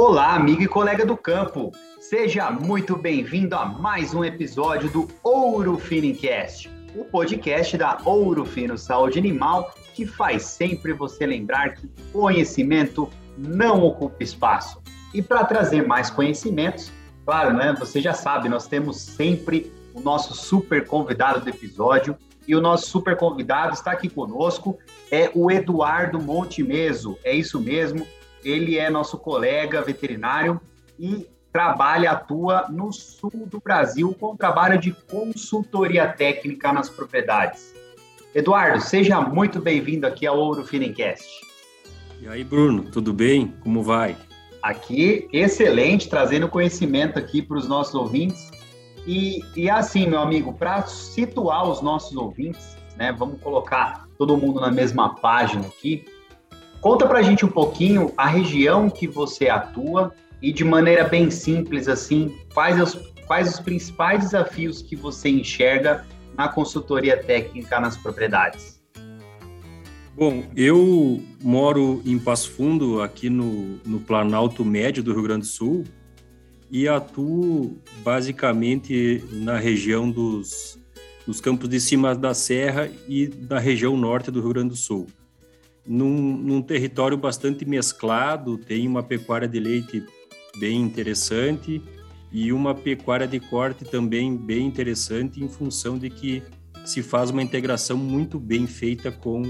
Olá, amigo e colega do campo. Seja muito bem-vindo a mais um episódio do Ouro Finicast, o podcast da Ouro Fino Saúde Animal, que faz sempre você lembrar que conhecimento não ocupa espaço. E para trazer mais conhecimentos, claro, né? Você já sabe, nós temos sempre o nosso super convidado do episódio. E o nosso super convidado está aqui conosco, é o Eduardo Montemeso. É isso mesmo, ele é nosso colega veterinário e trabalha, atua no sul do Brasil com trabalho de consultoria técnica nas propriedades. Eduardo, seja muito bem-vindo aqui ao Ouro Finencast. E aí, Bruno, tudo bem? Como vai? Aqui, excelente, trazendo conhecimento aqui para os nossos ouvintes. E, e assim, meu amigo, para situar os nossos ouvintes, né, vamos colocar todo mundo na mesma página aqui. Conta para a gente um pouquinho a região que você atua e de maneira bem simples assim, quais os, quais os principais desafios que você enxerga na consultoria técnica nas propriedades. Bom, eu moro em Passo Fundo, aqui no, no Planalto Médio do Rio Grande do Sul, e atuo basicamente na região dos, dos campos de cima da serra e da região norte do Rio Grande do Sul. Num, num território bastante mesclado, tem uma pecuária de leite bem interessante e uma pecuária de corte também bem interessante, em função de que se faz uma integração muito bem feita com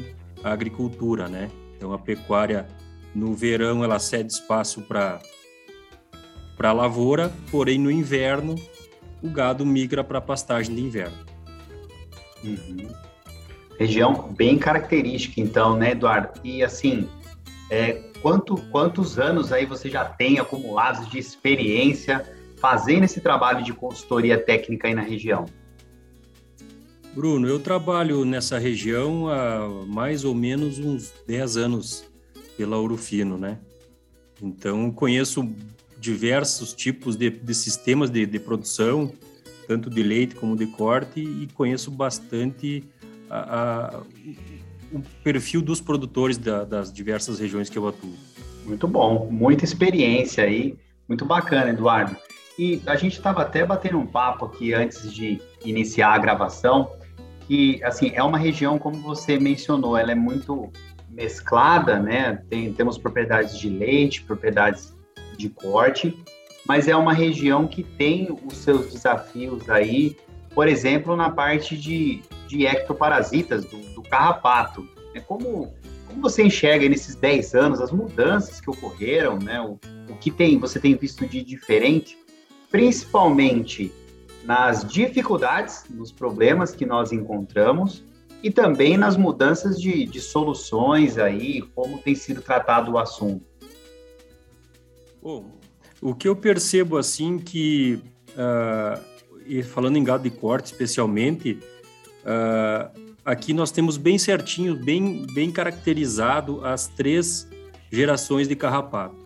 a agricultura, né? Então a pecuária no verão ela cede espaço para para lavoura, porém no inverno o gado migra para a pastagem de inverno. Uhum. Região bem característica, então, né, Eduardo? E assim, é, quanto, quantos anos aí você já tem acumulados de experiência fazendo esse trabalho de consultoria técnica aí na região? Bruno, eu trabalho nessa região há mais ou menos uns 10 anos pela Urufino, né? Então, conheço diversos tipos de, de sistemas de, de, produção, tanto de leite como de corte, e conheço bastante a, o perfil dos produtores da, das diversas regiões que eu atuo. Muito bom, muita experiência aí, muito bacana, Eduardo. E a gente estava até batendo um papo aqui antes de iniciar a gravação, que assim é uma região como você mencionou, ela é muito mesclada, né? Tem, temos propriedades de leite, propriedades de corte, mas é uma região que tem os seus desafios aí, por exemplo, na parte de, de ectoparasitas, do, do carrapato. É como, como você enxerga nesses 10 anos as mudanças que ocorreram, né? O, o que tem, você tem visto de diferente, principalmente nas dificuldades, nos problemas que nós encontramos e também nas mudanças de, de soluções aí, como tem sido tratado o assunto. Bom, o que eu percebo assim que, uh, e falando em gado de corte especialmente, uh, aqui nós temos bem certinho, bem, bem caracterizado as três gerações de carrapato,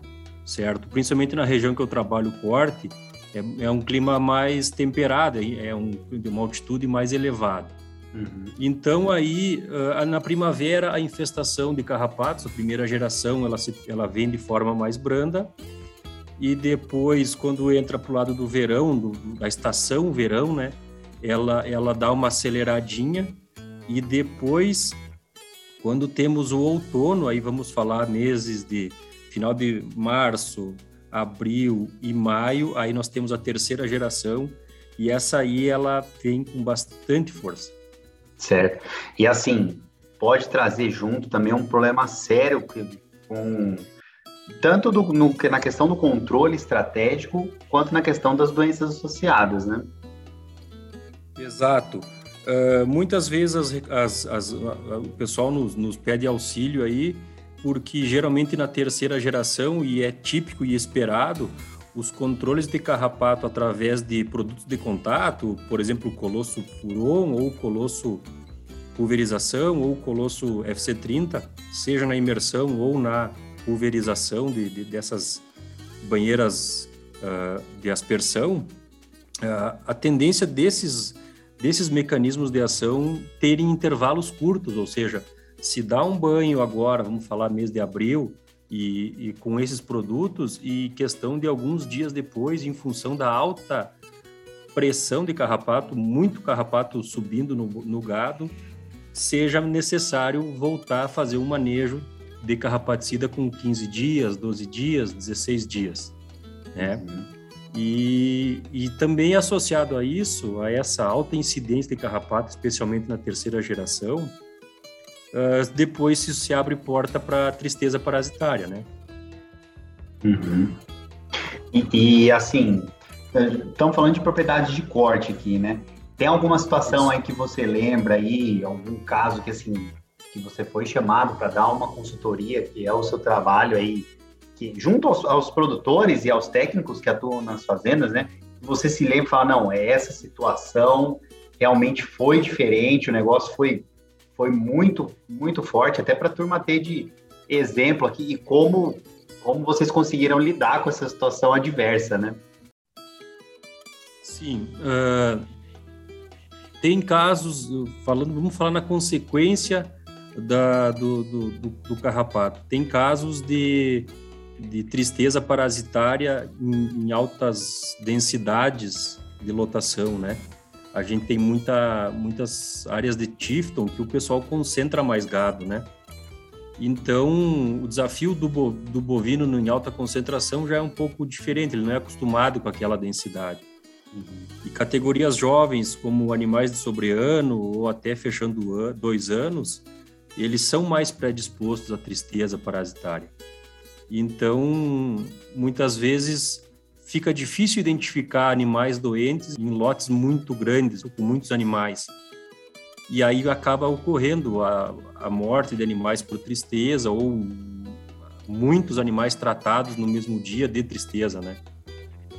certo? Principalmente na região que eu trabalho corte, é, é um clima mais temperado, é um, de uma altitude mais elevada. Uhum. Então aí uh, na primavera a infestação de carrapatos, a primeira geração ela se, ela vem de forma mais branda e depois quando entra para o lado do verão, do, da estação verão, né, ela ela dá uma aceleradinha e depois quando temos o outono, aí vamos falar meses de final de março, abril e maio, aí nós temos a terceira geração e essa aí ela vem com bastante força. Certo. E assim, pode trazer junto também um problema sério com tanto do, no, na questão do controle estratégico quanto na questão das doenças associadas, né? Exato. Uh, muitas vezes as, as, as, o pessoal nos, nos pede auxílio aí porque geralmente na terceira geração, e é típico e esperado, os controles de carrapato através de produtos de contato, por exemplo, o Colosso Puron ou Colosso Pulverização ou Colosso FC30, seja na imersão ou na pulverização de, de dessas banheiras uh, de aspersão, uh, a tendência desses, desses mecanismos de ação terem intervalos curtos, ou seja, se dá um banho agora, vamos falar mês de abril, E, e, com esses produtos, e questão de alguns dias depois, em função da alta pressão de carrapato, muito carrapato subindo no, no gado, seja necessário voltar a fazer um manejo de carrapaticida com 15 dias, 12 dias, 16 dias, né? Uhum. E, e também associado a isso, a essa alta incidência de carrapato, especialmente na terceira geração, uh, depois isso se abre porta para tristeza parasitária, né? Uhum. E, e, assim, estamos falando de propriedade de corte aqui, né? Tem alguma situação aí que você lembra aí, algum caso que assim que você foi chamado para dar uma consultoria, que é o seu trabalho aí, que junto aos, aos, produtores e aos técnicos que atuam nas fazendas, né? Você se lembra e fala, não, é essa situação realmente foi diferente, o negócio foi, foi muito, muito forte, até para a turma ter de exemplo aqui e como, como vocês conseguiram lidar com essa situação adversa, né? Sim, uh, tem casos, falando, vamos falar na consequência da, do, do, do, do carrapato. Tem casos de, de tristeza parasitária em, em, altas densidades de lotação, né? A gente tem muita, muitas áreas de Tifton que o pessoal concentra mais gado, né? Então, o desafio do, bo, do bovino em alta concentração já é um pouco diferente, ele não é acostumado com aquela densidade. Uhum. E categorias jovens, como animais de sobreano ou até fechando dois anos, eles são mais predispostos à tristeza parasitária. Então, muitas vezes fica difícil identificar animais doentes em lotes muito grandes, com muitos animais. E aí acaba ocorrendo a, a morte de animais por tristeza ou muitos animais tratados no mesmo dia de tristeza, né?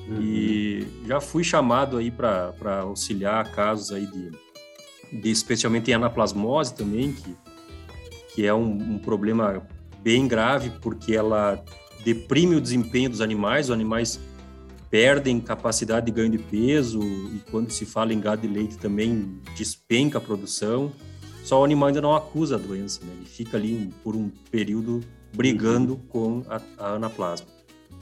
Uhum. E já fui chamado aí para auxiliar casos aí de, de especialmente em anaplasmose também, que que é um, um problema bem grave, porque ela deprime o desempenho dos animais, os animais perdem capacidade de ganho de peso e quando se fala em gado de leite também despenca a produção. Só o animal ainda não acusa a doença, né? Ele fica ali por um período brigando uhum. com a, a anaplasma.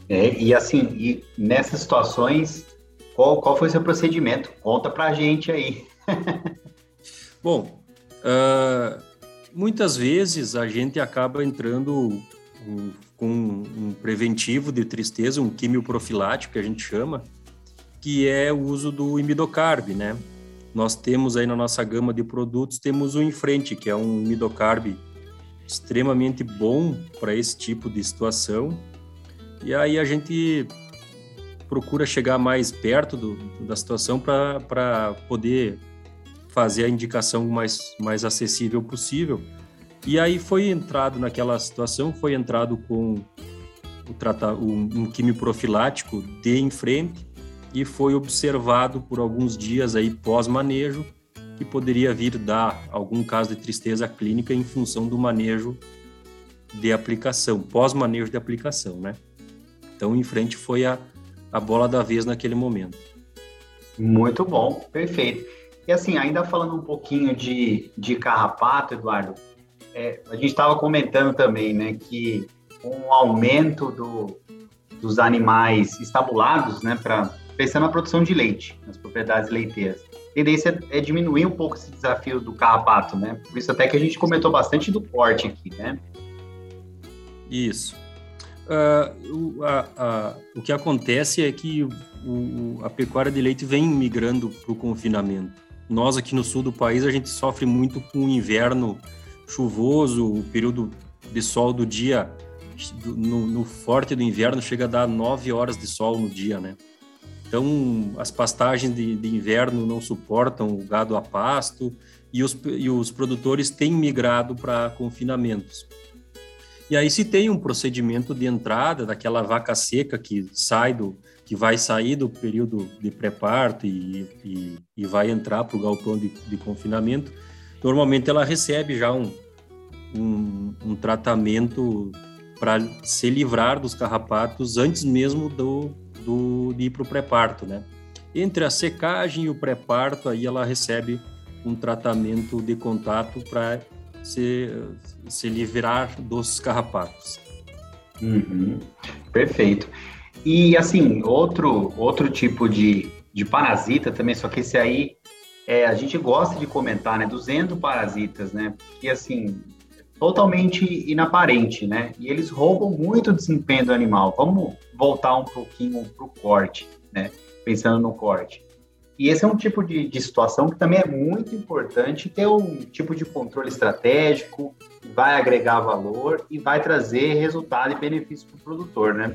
É, e assim, e nessas situações, qual, qual foi o seu procedimento? Conta pra gente aí. Bom, uh, muitas vezes a gente acaba entrando com um preventivo de tristeza, um quimioprofilático que a gente chama, que é o uso do imidocarb, né? Nós temos aí na nossa gama de produtos, temos o Infrente, que é um imidocarb extremamente bom para esse tipo de situação. E aí a gente procura chegar mais perto do, da situação para poder fazer a indicação mais, mais acessível possível. E aí foi entrado naquela situação, foi entrado com o trata, um, um químio profilático de em frente e foi observado por alguns dias aí pós-manejo que poderia vir dar algum caso de tristeza clínica em função do manejo de aplicação, pós-manejo de aplicação, né? Então, em frente foi a, a bola da vez naquele momento. Muito bom, perfeito. E assim, ainda falando um pouquinho de, de carrapato, Eduardo, é, a gente estava comentando também, né, que o aumento do, dos animais estabulados, né, para pensando na produção de leite, nas propriedades leiteiras, a tendência é diminuir um pouco esse desafio do carrapato, né? Por isso até que a gente comentou bastante do porte aqui, né? Isso. Uh, o, a, a, o que acontece é que o, a pecuária de leite vem migrando para o confinamento nós aqui no sul do país a gente sofre muito com o inverno chuvoso, o período de sol do dia no, no, forte do inverno chega a dar nove horas de sol no dia, né? Então as pastagens de, de inverno não suportam o gado a pasto e os, e os produtores têm migrado para confinamentos. E aí se tem um procedimento de entrada daquela vaca seca que sai do, que vai sair do período de pré-parto e, e, e, vai entrar para o galpão de, de, confinamento, normalmente ela recebe já um, um, um tratamento para se livrar dos carrapatos antes mesmo do, do de ir para o pré-parto, né? Entre a secagem e o pré-parto, aí ela recebe um tratamento de contato para se, se livrar dos carrapatos. Uhum. Perfeito. E assim, outro, outro tipo de, de parasita também, só que esse aí é, a gente gosta de comentar, né? Dos endoparasitas, né? Que assim, totalmente inaparente, né? E eles roubam muito o desempenho do animal. Vamos voltar um pouquinho para o corte, né? Pensando no corte. E esse é um tipo de, de situação que também é muito importante ter um tipo de controle estratégico, que vai agregar valor e vai trazer resultado e benefício para o produtor, né?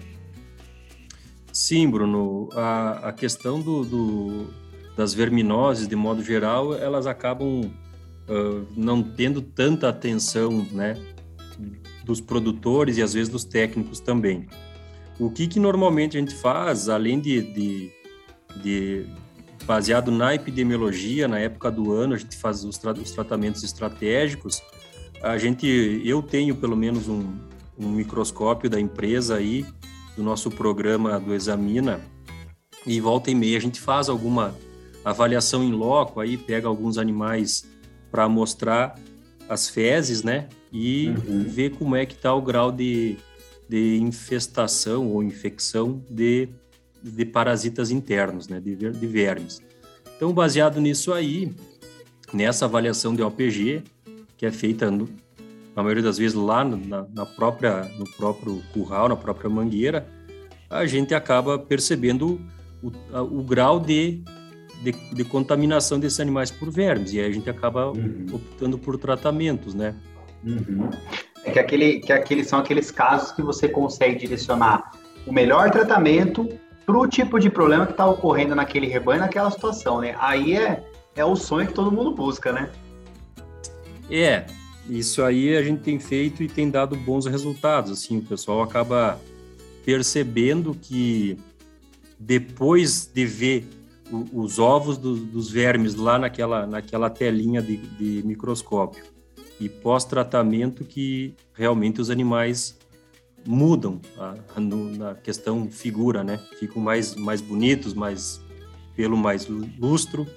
Sim, Bruno. A, a questão do, do, das verminoses, de modo geral, elas acabam uh, não tendo tanta atenção, né, dos produtores e às vezes dos técnicos também. O que, que normalmente a gente faz, além de, de, de baseado na epidemiologia, na época do ano, a gente faz os, tra os tratamentos estratégicos. A gente, eu tenho pelo menos um, um microscópio da empresa aí do nosso programa do Examina, e volta e meia a gente faz alguma avaliação em loco, aí pega alguns animais para mostrar as fezes, né? E uhum. ver como é que está o grau de, de infestação ou infecção de, de parasitas internos, né? De, de vermes. Então, baseado nisso aí, nessa avaliação de OPG, que é feita no, na maioria das vezes lá na, na, própria, no próprio curral, na própria mangueira, a gente acaba percebendo o, o grau de, de, de, contaminação desses animais por vermes, e aí a gente acaba uhum. optando por tratamentos, né? Uhum. É que, aquele, que aqueles são aqueles casos que você consegue direcionar o melhor tratamento para o tipo de problema que está ocorrendo naquele rebanho, naquela situação, né? Aí é, é o sonho que todo mundo busca, né? É, isso aí a gente tem feito e tem dado bons resultados. Assim, o pessoal acaba percebendo que depois de ver os ovos do, dos vermes lá naquela, naquela telinha de, de microscópio e pós-tratamento que realmente os animais mudam a, a, na questão figura, né? Ficam mais, mais bonitos, mais pelo mais lustro,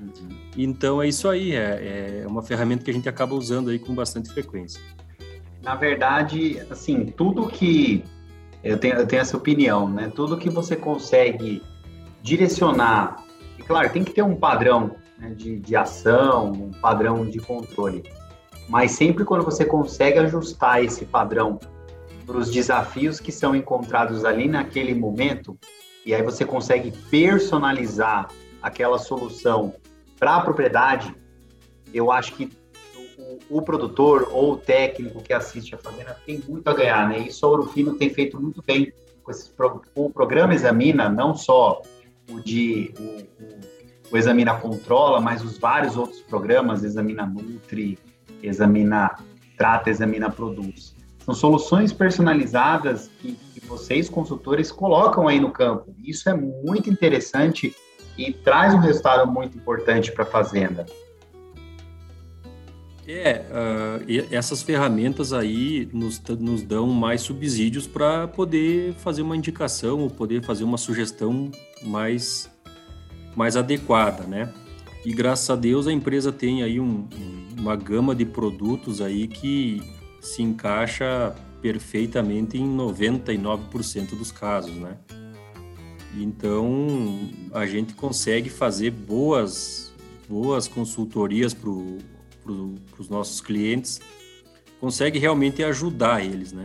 Uhum. Então é isso aí, é, é uma ferramenta que a gente acaba usando aí com bastante frequência. Na verdade, assim, tudo que eu tenho, eu tenho essa opinião, né? Tudo que você consegue direcionar, e claro, tem que ter um padrão né, de, de ação, um padrão de controle, mas sempre quando você consegue ajustar esse padrão para os desafios que são encontrados ali naquele momento, e aí você consegue personalizar aquela solução para a propriedade, eu acho que o, o, produtor ou o técnico que assiste a fazenda tem muito a ganhar, né? Isso a Ouro Fino tem feito muito bem com, esse, o programa Examina, não só o de o, o, o Examina Controla, mas os vários outros programas, Examina Nutri, Examina Trata, Examina Produz. São soluções personalizadas que, que vocês, consultores, colocam aí no campo. Isso é muito interessante e traz um resultado muito importante para a fazenda. É, uh, essas ferramentas aí nos, nos dão mais subsídios para poder fazer uma indicação ou poder fazer uma sugestão mais, mais adequada, né? E graças a Deus a empresa tem aí um, uma gama de produtos aí que se encaixa perfeitamente em 99% dos casos, né? Então, a gente consegue fazer boas, boas consultorias para pro, os nossos clientes, consegue realmente ajudar eles, né?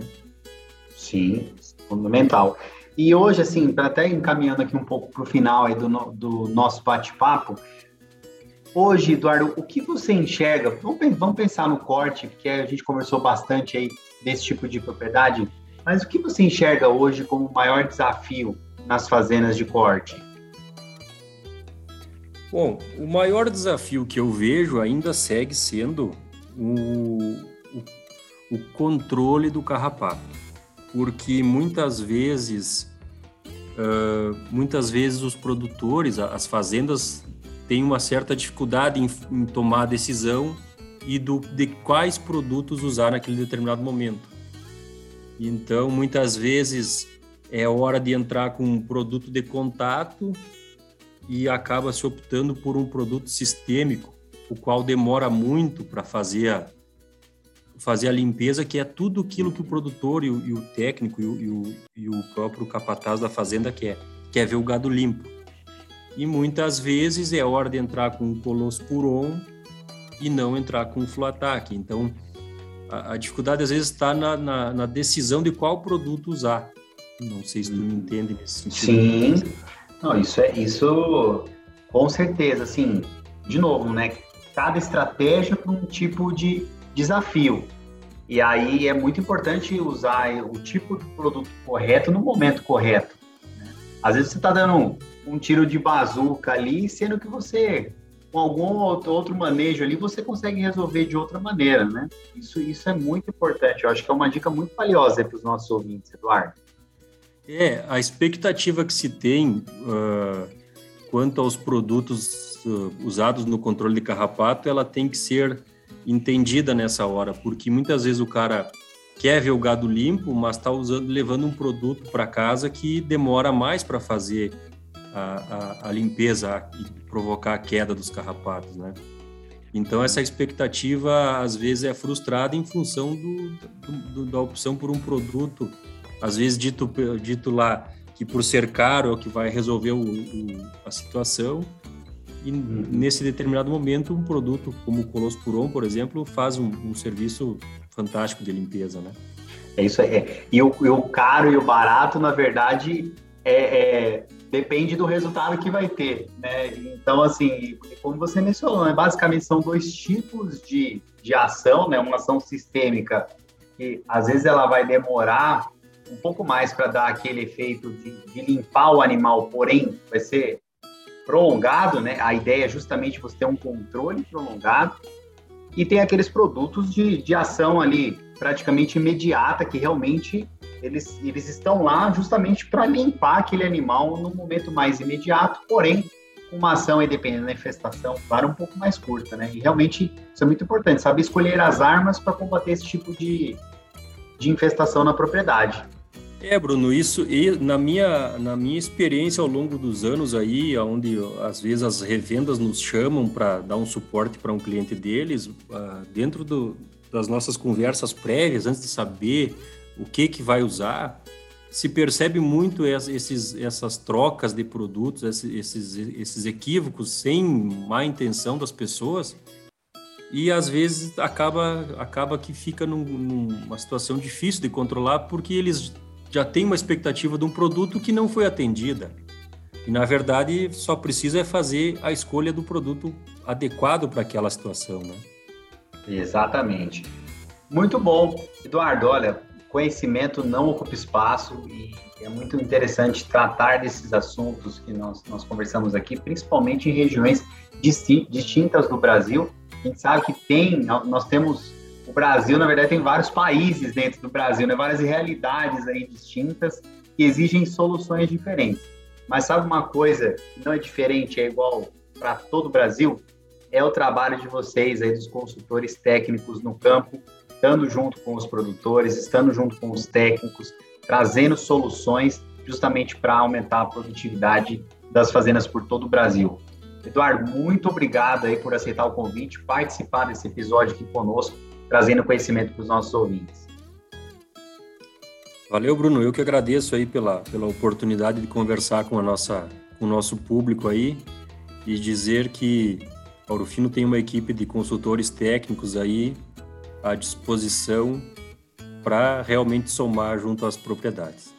Sim, fundamental. E hoje, assim, para até encaminhando aqui um pouco para o final aí do, do nosso bate-papo, hoje, Eduardo, o que você enxerga? Vamos, pensar no corte, porque a gente conversou bastante aí desse tipo de propriedade, mas o que você enxerga hoje como o maior desafio nas fazendas de corte? Bom, o maior desafio que eu vejo ainda segue sendo o, o, o controle do carrapato, porque muitas vezes, uh, muitas vezes os produtores, as fazendas têm uma certa dificuldade em, em tomar a decisão e do, de quais produtos usar naquele determinado momento. Então, muitas vezes é hora de entrar com um produto de contato e acaba se optando por um produto sistêmico, o qual demora muito para fazer a, fazer a limpeza, que é tudo aquilo que o produtor e o, e o técnico e o, e o, e o próprio capataz da fazenda quer, quer ver o gado limpo. E muitas vezes é hora de entrar com o Colosporon e não entrar com o Fluatac. Então, a, a, dificuldade às vezes está na, na, na, decisão de qual produto usar. Não sei se tu me entende nesse sentido. Sim, não, isso é isso com certeza. Assim, de novo, né? Cada estratégia para um tipo de desafio. E aí é muito importante usar o tipo de produto correto no momento correto. Né? Às vezes você está dando um, um tiro de bazuca ali, sendo que você com algum outro manejo ali, você consegue resolver de outra maneira, né? Isso, isso é muito importante. Eu acho que é uma dica muito valiosa para os nossos ouvintes, Eduardo. É, a expectativa que se tem uh, quanto aos produtos uh, usados no controle de carrapato, ela tem que ser entendida nessa hora, porque muitas vezes o cara quer ver o gado limpo, mas está usando, levando um produto para casa que demora mais para fazer a, a, a limpeza e provocar a queda dos carrapatos, né? Então essa expectativa às vezes é frustrada em função do, do, da opção por um produto, às vezes dito, dito lá que por ser caro é o que vai resolver o, o, a situação e uhum. nesse determinado momento um produto como o Colosporon, por exemplo, faz um, um, serviço fantástico de limpeza, né? É isso aí. É. E, o, e o caro e o barato, na verdade, é, é depende do resultado que vai ter, né? Então, assim, como você mencionou, né? basicamente são dois tipos de, de ação, né? Uma ação sistêmica que às vezes ela vai demorar um pouco mais para dar aquele efeito de, de, limpar o animal, porém vai ser prolongado, né? A ideia é justamente você ter um controle prolongado e tem aqueles produtos de, de ação ali praticamente imediata que realmente eles, eles estão lá justamente para limpar aquele animal no momento mais imediato, porém, uma ação, aí, dependendo da infestação, claro, um pouco mais curta, né? E realmente isso é muito importante, saber escolher as armas para combater esse tipo de, de infestação na propriedade. É, Bruno, isso e na minha, na minha experiência ao longo dos anos aí, onde às vezes as revendas nos chamam para dar um suporte para um cliente deles, uh, dentro do, das nossas conversas prévias, antes de saber o que que vai usar, se percebe muito esses, essas trocas de produtos, esses, esses equívocos sem má intenção das pessoas e às vezes acaba, acaba que fica num, numa situação difícil de controlar porque eles já têm uma expectativa de um produto que não foi atendida. E na verdade só precisa é fazer a escolha do produto adequado para aquela situação, né? Exatamente. Muito bom. Eduardo, olha, conhecimento não ocupa espaço e é muito interessante tratar desses assuntos que nós, nós conversamos aqui, principalmente em regiões distintas do Brasil. A gente sabe que tem, nós temos, Brasil, na verdade, tem vários países dentro do Brasil, né? várias realidades aí distintas que exigem soluções diferentes. Mas sabe uma coisa que não é diferente, é igual para todo o Brasil? É o trabalho de vocês aí, dos consultores técnicos no campo, estando junto com os produtores, estando junto com os técnicos, trazendo soluções justamente para aumentar a produtividade das fazendas por todo o Brasil. Eduardo, muito obrigado aí por aceitar o convite, participar desse episódio aqui conosco, trazendo conhecimento para os nossos ouvintes. Valeu, Bruno. Eu que agradeço aí pela, pela oportunidade de conversar com, a nossa, com o nosso público aí e dizer que a Aurofino tem uma equipe de consultores técnicos aí à disposição para realmente somar junto às propriedades.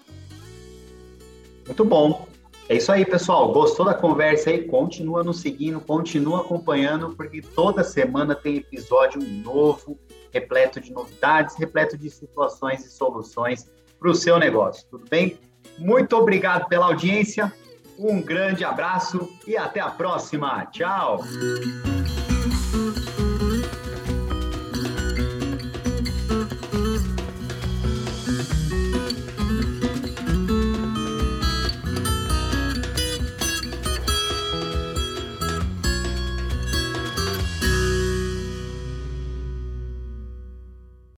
Muito bom. É isso aí, pessoal. Gostou da conversa aí? Continua nos seguindo, continua acompanhando, porque toda semana tem episódio novo, repleto de novidades, repleto de situações e soluções para o seu negócio. Tudo bem? Muito obrigado pela audiência. Um grande abraço e até a próxima. Tchau.